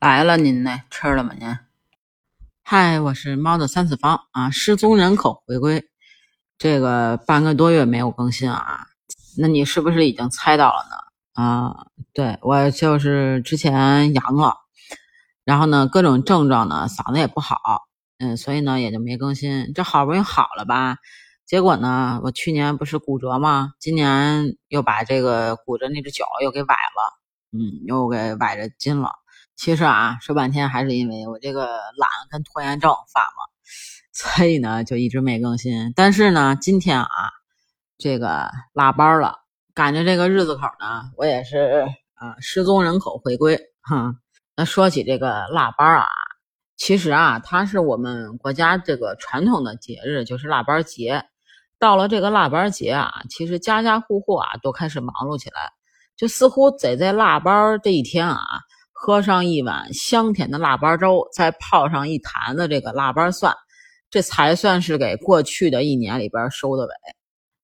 来了，您呢？吃了吗？您？嗨，我是猫的三次方啊，失踪人口回归，这个半个多月没有更新啊，那你是不是已经猜到了呢？啊，对我就是之前阳了，然后呢，各种症状呢，嗓子也不好，嗯，所以呢也就没更新。这好不容易好了吧？结果呢，我去年不是骨折吗？今年又把这个骨折那只脚又给崴了。嗯，又给崴着筋了。其实啊，说半天还是因为我这个懒跟拖延症犯了，所以呢就一直没更新。但是呢，今天啊，这个落班了，赶着这个日子口呢，我也是啊，失踪人口回归哈。那说起这个腊八啊，其实啊，它是我们国家这个传统的节日，就是腊八节。到了这个腊八节啊，其实家家户户啊都开始忙碌起来。就似乎得在腊八这一天啊，喝上一碗香甜的腊八粥，再泡上一坛子这个腊八蒜，这才算是给过去的一年里边收的尾。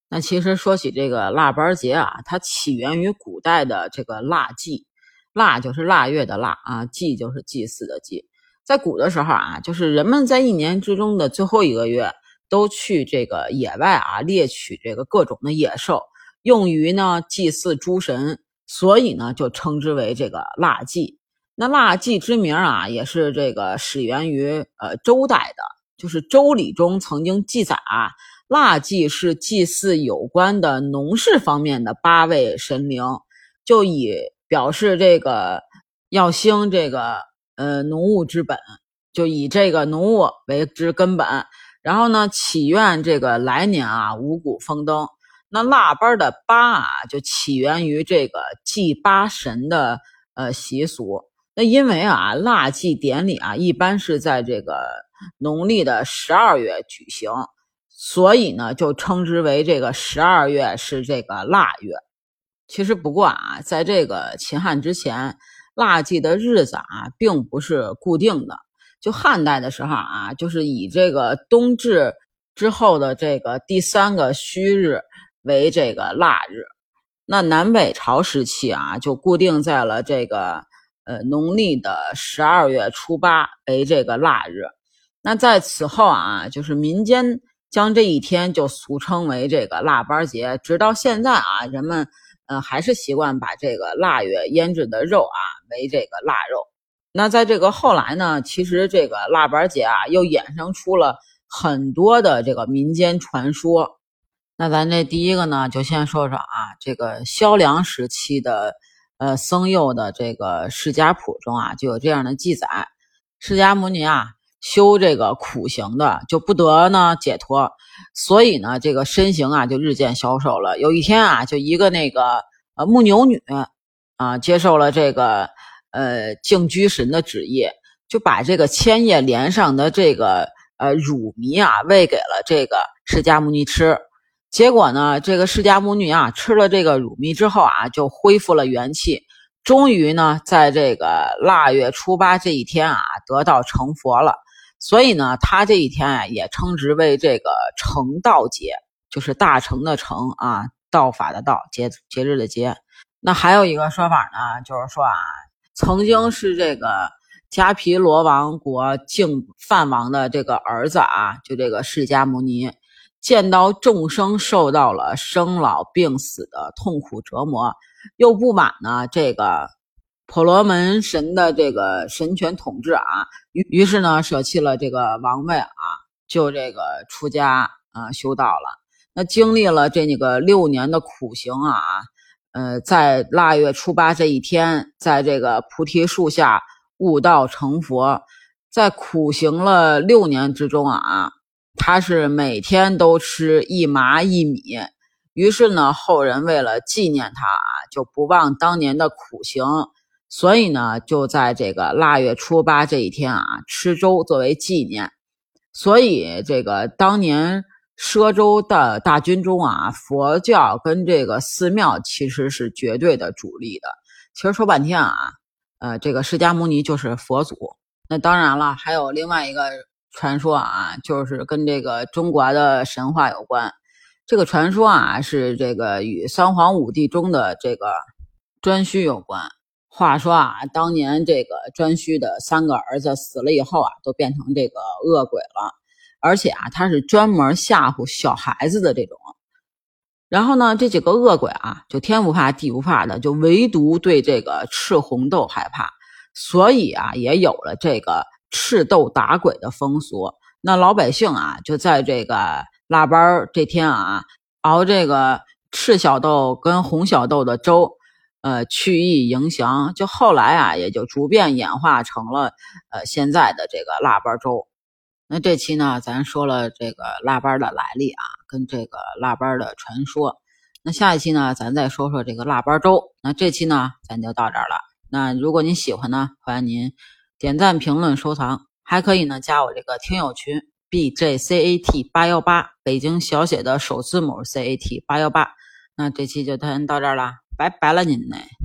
那其实说起这个腊八节啊，它起源于古代的这个腊祭，腊就是腊月的腊啊，祭就是祭祀的祭。在古的时候啊，就是人们在一年之中的最后一个月，都去这个野外啊猎取这个各种的野兽，用于呢祭祀诸神。所以呢，就称之为这个腊祭。那腊祭之名啊，也是这个始源于呃周代的，就是《周礼》中曾经记载啊，腊祭是祭祀有关的农事方面的八位神灵，就以表示这个要兴这个呃农务之本，就以这个农务为之根本，然后呢，祈愿这个来年啊五谷丰登。那腊八的八啊，就起源于这个祭八神的呃习俗。那因为啊，腊祭典礼啊，一般是在这个农历的十二月举行，所以呢，就称之为这个十二月是这个腊月。其实不过啊，在这个秦汉之前，腊祭的日子啊，并不是固定的。就汉代的时候啊，就是以这个冬至之后的这个第三个戌日。为这个腊日，那南北朝时期啊，就固定在了这个呃农历的十二月初八为这个腊日。那在此后啊，就是民间将这一天就俗称为这个腊八节，直到现在啊，人们呃还是习惯把这个腊月腌制的肉啊为这个腊肉。那在这个后来呢，其实这个腊八节啊，又衍生出了很多的这个民间传说。那咱这第一个呢，就先说说啊，这个萧梁时期的呃僧佑的这个释迦谱中啊，就有这样的记载：释迦牟尼啊修这个苦行的，就不得呢解脱，所以呢这个身形啊就日渐消瘦了。有一天啊，就一个那个呃牧牛女啊接受了这个呃净居神的旨意，就把这个千叶莲上的这个呃乳糜啊喂给了这个释迦牟尼吃。结果呢，这个释迦牟尼啊，吃了这个乳糜之后啊，就恢复了元气，终于呢，在这个腊月初八这一天啊，得道成佛了。所以呢，他这一天啊，也称之为这个成道节，就是大成的成啊，道法的道，节节日的节。那还有一个说法呢，就是说啊，曾经是这个迦毗罗王国净饭王的这个儿子啊，就这个释迦牟尼。见到众生受到了生老病死的痛苦折磨，又不满呢这个婆罗门神的这个神权统治啊，于于是呢舍弃了这个王位啊，就这个出家啊修道了。那经历了这那个六年的苦行啊，呃，在腊月初八这一天，在这个菩提树下悟道成佛，在苦行了六年之中啊。他是每天都吃一麻一米，于是呢，后人为了纪念他啊，就不忘当年的苦行，所以呢，就在这个腊月初八这一天啊，吃粥作为纪念。所以这个当年奢州的大军中啊，佛教跟这个寺庙其实是绝对的主力的。其实说半天啊，呃，这个释迦牟尼就是佛祖。那当然了，还有另外一个。传说啊，就是跟这个中国的神话有关。这个传说啊，是这个与三皇五帝中的这个颛顼有关。话说啊，当年这个颛顼的三个儿子死了以后啊，都变成这个恶鬼了，而且啊，他是专门吓唬小孩子的这种。然后呢，这几个恶鬼啊，就天不怕地不怕的，就唯独对这个赤红豆害怕，所以啊，也有了这个赤豆打鬼的风俗。那老百姓啊，就在这个腊八这天啊，熬这个赤小豆跟红小豆的粥。呃，去意迎祥，就后来啊，也就逐渐演化成了呃现在的这个腊八粥。那这期呢，咱说了这个腊八的来历啊，跟这个腊八的传说。那下一期呢，咱再说说这个腊八粥。那这期呢，咱就到这儿了。那如果您喜欢呢，欢迎您点赞、评论、收藏，还可以呢加我这个听友群 b j c a t 八幺八，北京小写的首字母 c a t 八幺八。那这期就先到这儿了。拜拜了您嘞。